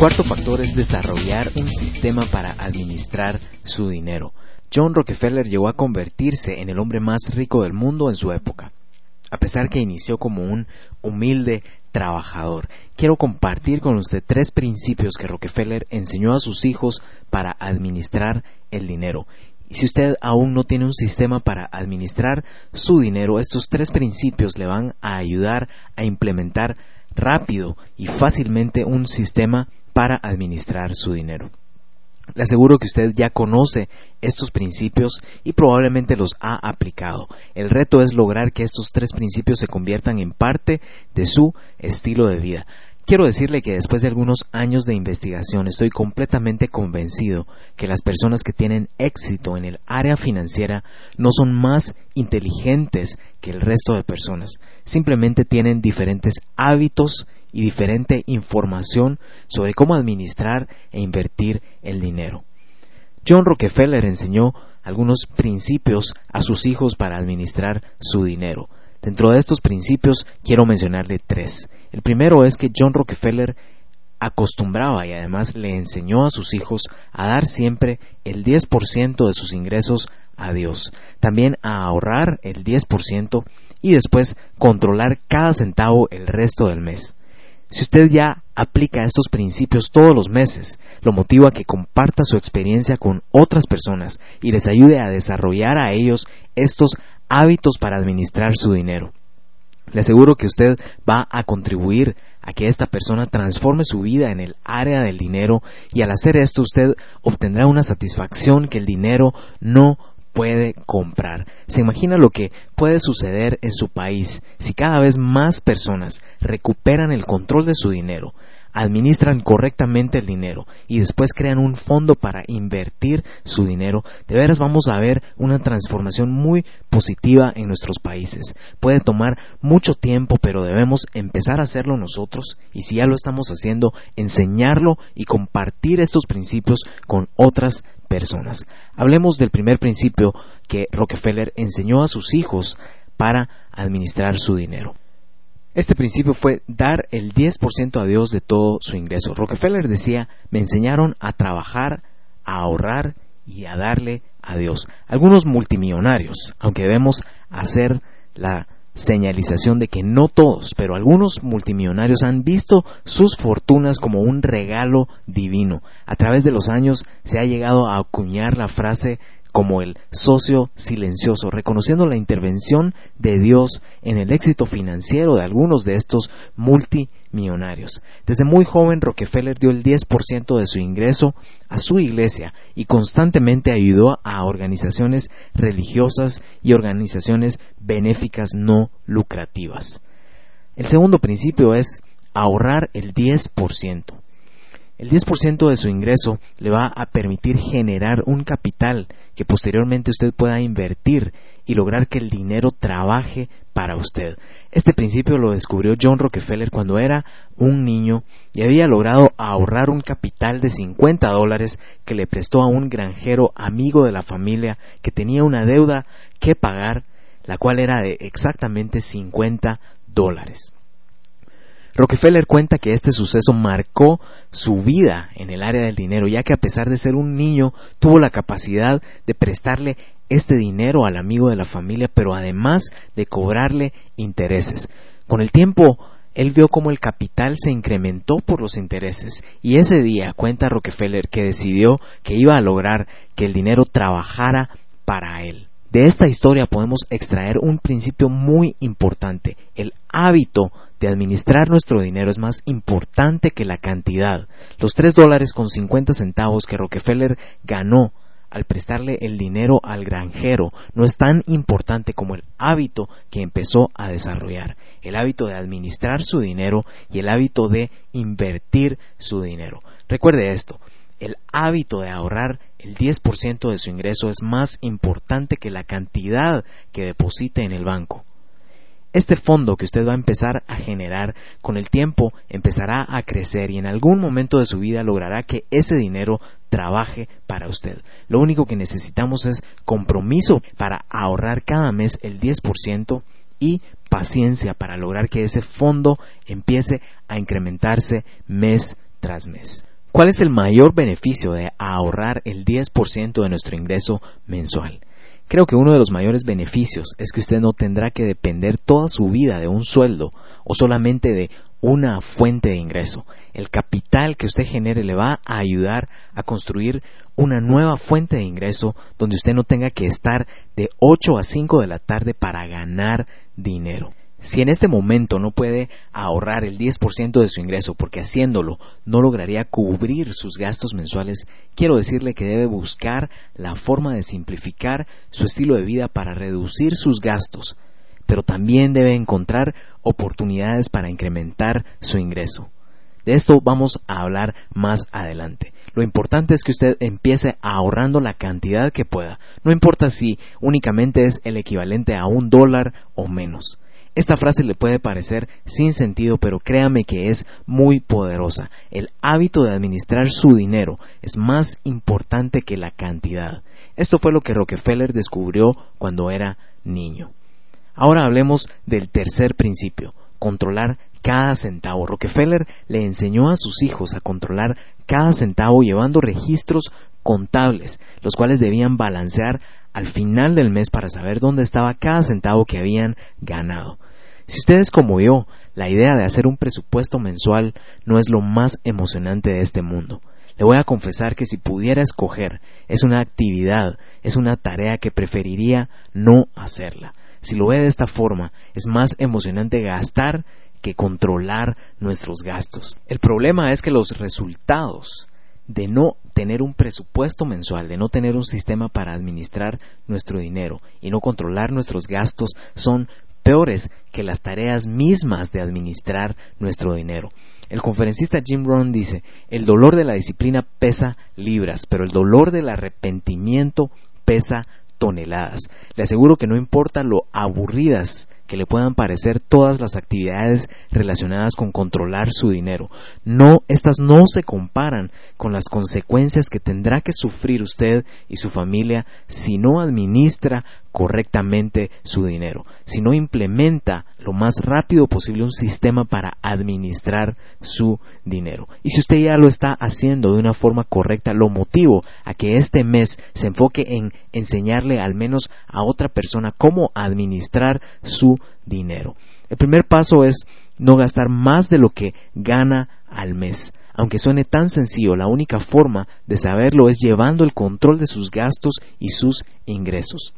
cuarto factor es desarrollar un sistema para administrar su dinero. John Rockefeller llegó a convertirse en el hombre más rico del mundo en su época, a pesar que inició como un humilde trabajador. Quiero compartir con usted tres principios que Rockefeller enseñó a sus hijos para administrar el dinero. Y si usted aún no tiene un sistema para administrar su dinero, estos tres principios le van a ayudar a implementar rápido y fácilmente un sistema para administrar su dinero. Le aseguro que usted ya conoce estos principios y probablemente los ha aplicado. El reto es lograr que estos tres principios se conviertan en parte de su estilo de vida. Quiero decirle que después de algunos años de investigación estoy completamente convencido que las personas que tienen éxito en el área financiera no son más inteligentes que el resto de personas, simplemente tienen diferentes hábitos y diferente información sobre cómo administrar e invertir el dinero. John Rockefeller enseñó algunos principios a sus hijos para administrar su dinero. Dentro de estos principios quiero mencionarle tres. El primero es que John Rockefeller acostumbraba y además le enseñó a sus hijos a dar siempre el 10% de sus ingresos a Dios, también a ahorrar el 10% y después controlar cada centavo el resto del mes. Si usted ya aplica estos principios todos los meses, lo motiva a que comparta su experiencia con otras personas y les ayude a desarrollar a ellos estos hábitos para administrar su dinero. Le aseguro que usted va a contribuir a que esta persona transforme su vida en el área del dinero y al hacer esto usted obtendrá una satisfacción que el dinero no puede comprar. ¿Se imagina lo que puede suceder en su país si cada vez más personas recuperan el control de su dinero, administran correctamente el dinero y después crean un fondo para invertir su dinero, de veras vamos a ver una transformación muy positiva en nuestros países. Puede tomar mucho tiempo, pero debemos empezar a hacerlo nosotros y si ya lo estamos haciendo, enseñarlo y compartir estos principios con otras personas. Hablemos del primer principio que Rockefeller enseñó a sus hijos para administrar su dinero. Este principio fue dar el 10% a Dios de todo su ingreso. Rockefeller decía, me enseñaron a trabajar, a ahorrar y a darle a Dios. Algunos multimillonarios, aunque debemos hacer la señalización de que no todos, pero algunos multimillonarios han visto sus fortunas como un regalo divino. A través de los años se ha llegado a acuñar la frase como el socio silencioso, reconociendo la intervención de Dios en el éxito financiero de algunos de estos multimillonarios. Desde muy joven Rockefeller dio el 10% de su ingreso a su iglesia y constantemente ayudó a organizaciones religiosas y organizaciones benéficas no lucrativas. El segundo principio es ahorrar el 10%. El 10% de su ingreso le va a permitir generar un capital que posteriormente usted pueda invertir y lograr que el dinero trabaje para usted. Este principio lo descubrió John Rockefeller cuando era un niño y había logrado ahorrar un capital de 50 dólares que le prestó a un granjero amigo de la familia que tenía una deuda que pagar, la cual era de exactamente 50 dólares. Rockefeller cuenta que este suceso marcó su vida en el área del dinero, ya que a pesar de ser un niño, tuvo la capacidad de prestarle este dinero al amigo de la familia, pero además de cobrarle intereses. Con el tiempo, él vio cómo el capital se incrementó por los intereses y ese día cuenta Rockefeller que decidió que iba a lograr que el dinero trabajara para él. De esta historia podemos extraer un principio muy importante. El hábito de administrar nuestro dinero es más importante que la cantidad. Los tres dólares con cincuenta centavos que Rockefeller ganó al prestarle el dinero al granjero no es tan importante como el hábito que empezó a desarrollar, el hábito de administrar su dinero y el hábito de invertir su dinero. Recuerde esto, el hábito de ahorrar el 10% de su ingreso es más importante que la cantidad que deposite en el banco. Este fondo que usted va a empezar a generar con el tiempo empezará a crecer y en algún momento de su vida logrará que ese dinero trabaje para usted. Lo único que necesitamos es compromiso para ahorrar cada mes el 10% y paciencia para lograr que ese fondo empiece a incrementarse mes tras mes. ¿Cuál es el mayor beneficio de ahorrar el 10% de nuestro ingreso mensual? Creo que uno de los mayores beneficios es que usted no tendrá que depender toda su vida de un sueldo o solamente de una fuente de ingreso. El capital que usted genere le va a ayudar a construir una nueva fuente de ingreso donde usted no tenga que estar de 8 a 5 de la tarde para ganar dinero. Si en este momento no puede ahorrar el 10% de su ingreso porque haciéndolo no lograría cubrir sus gastos mensuales, quiero decirle que debe buscar la forma de simplificar su estilo de vida para reducir sus gastos, pero también debe encontrar oportunidades para incrementar su ingreso. De esto vamos a hablar más adelante. Lo importante es que usted empiece ahorrando la cantidad que pueda. No importa si únicamente es el equivalente a un dólar o menos. Esta frase le puede parecer sin sentido, pero créame que es muy poderosa. El hábito de administrar su dinero es más importante que la cantidad. Esto fue lo que Rockefeller descubrió cuando era niño. Ahora hablemos del tercer principio, controlar cada centavo. Rockefeller le enseñó a sus hijos a controlar cada centavo llevando registros contables, los cuales debían balancear al final del mes para saber dónde estaba cada centavo que habían ganado. Si ustedes como yo, la idea de hacer un presupuesto mensual no es lo más emocionante de este mundo. Le voy a confesar que si pudiera escoger, es una actividad, es una tarea que preferiría no hacerla. Si lo ve de esta forma, es más emocionante gastar que controlar nuestros gastos. El problema es que los resultados de no tener un presupuesto mensual, de no tener un sistema para administrar nuestro dinero y no controlar nuestros gastos son peores que las tareas mismas de administrar nuestro dinero. El conferencista Jim Rohn dice, el dolor de la disciplina pesa libras, pero el dolor del arrepentimiento pesa toneladas. Le aseguro que no importa lo aburridas que le puedan parecer todas las actividades relacionadas con controlar su dinero. No, estas no se comparan con las consecuencias que tendrá que sufrir usted y su familia si no administra correctamente su dinero, si no implementa lo más rápido posible un sistema para administrar su dinero. Y si usted ya lo está haciendo de una forma correcta, lo motivo a que este mes se enfoque en enseñarle al menos a otra persona cómo administrar su dinero. El primer paso es no gastar más de lo que gana al mes. Aunque suene tan sencillo, la única forma de saberlo es llevando el control de sus gastos y sus ingresos.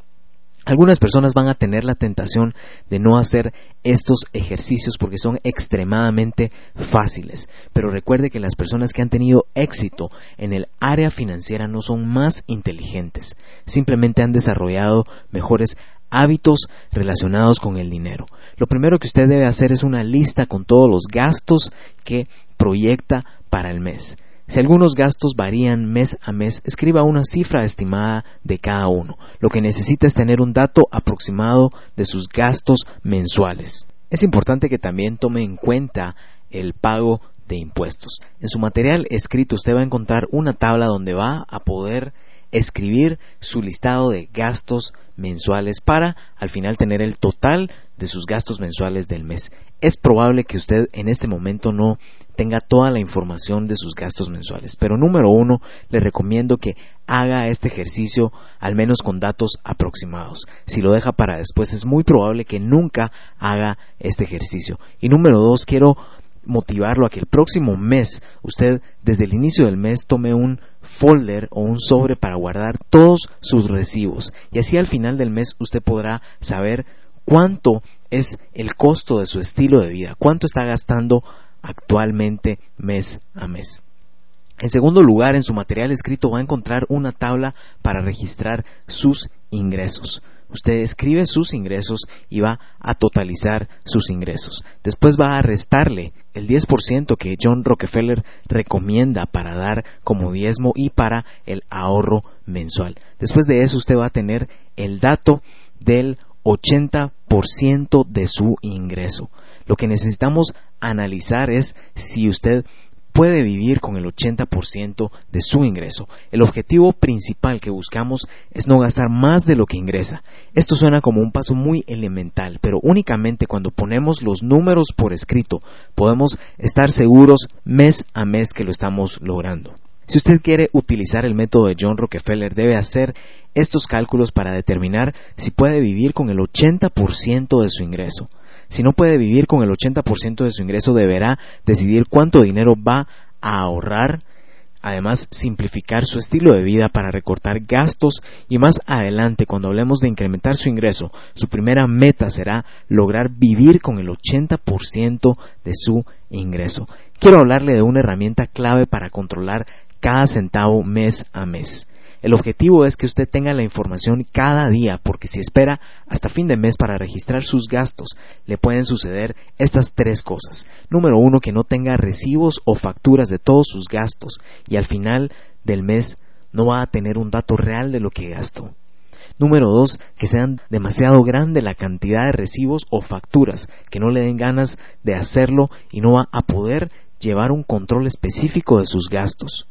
Algunas personas van a tener la tentación de no hacer estos ejercicios porque son extremadamente fáciles, pero recuerde que las personas que han tenido éxito en el área financiera no son más inteligentes, simplemente han desarrollado mejores hábitos relacionados con el dinero. Lo primero que usted debe hacer es una lista con todos los gastos que proyecta para el mes. Si algunos gastos varían mes a mes, escriba una cifra estimada de cada uno. Lo que necesita es tener un dato aproximado de sus gastos mensuales. Es importante que también tome en cuenta el pago de impuestos. En su material escrito usted va a encontrar una tabla donde va a poder escribir su listado de gastos mensuales para al final tener el total de sus gastos mensuales del mes. Es probable que usted en este momento no tenga toda la información de sus gastos mensuales, pero número uno, le recomiendo que haga este ejercicio al menos con datos aproximados. Si lo deja para después, es muy probable que nunca haga este ejercicio. Y número dos, quiero motivarlo a que el próximo mes usted desde el inicio del mes tome un folder o un sobre para guardar todos sus recibos y así al final del mes usted podrá saber cuánto es el costo de su estilo de vida, cuánto está gastando actualmente mes a mes. En segundo lugar, en su material escrito va a encontrar una tabla para registrar sus ingresos. Usted escribe sus ingresos y va a totalizar sus ingresos. Después va a restarle el 10% que John Rockefeller recomienda para dar como diezmo y para el ahorro mensual. Después de eso usted va a tener el dato del 80% de su ingreso. Lo que necesitamos analizar es si usted puede vivir con el 80% de su ingreso. El objetivo principal que buscamos es no gastar más de lo que ingresa. Esto suena como un paso muy elemental, pero únicamente cuando ponemos los números por escrito podemos estar seguros mes a mes que lo estamos logrando. Si usted quiere utilizar el método de John Rockefeller, debe hacer estos cálculos para determinar si puede vivir con el 80% de su ingreso. Si no puede vivir con el 80% de su ingreso, deberá decidir cuánto dinero va a ahorrar, además simplificar su estilo de vida para recortar gastos y más adelante, cuando hablemos de incrementar su ingreso, su primera meta será lograr vivir con el 80% de su ingreso. Quiero hablarle de una herramienta clave para controlar cada centavo mes a mes. El objetivo es que usted tenga la información cada día, porque si espera hasta fin de mes para registrar sus gastos, le pueden suceder estas tres cosas. Número uno, que no tenga recibos o facturas de todos sus gastos y al final del mes no va a tener un dato real de lo que gastó. Número dos, que sean demasiado grande la cantidad de recibos o facturas, que no le den ganas de hacerlo y no va a poder llevar un control específico de sus gastos.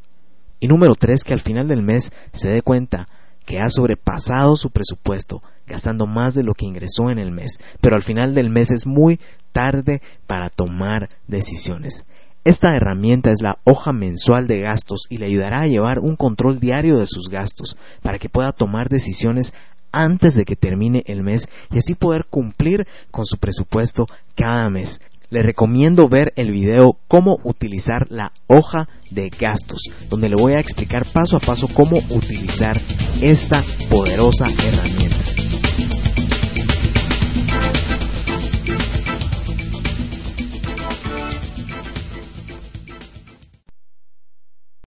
Y número tres, que al final del mes se dé cuenta que ha sobrepasado su presupuesto, gastando más de lo que ingresó en el mes, pero al final del mes es muy tarde para tomar decisiones. Esta herramienta es la hoja mensual de gastos y le ayudará a llevar un control diario de sus gastos para que pueda tomar decisiones antes de que termine el mes y así poder cumplir con su presupuesto cada mes le recomiendo ver el video cómo utilizar la hoja de gastos, donde le voy a explicar paso a paso cómo utilizar esta poderosa herramienta.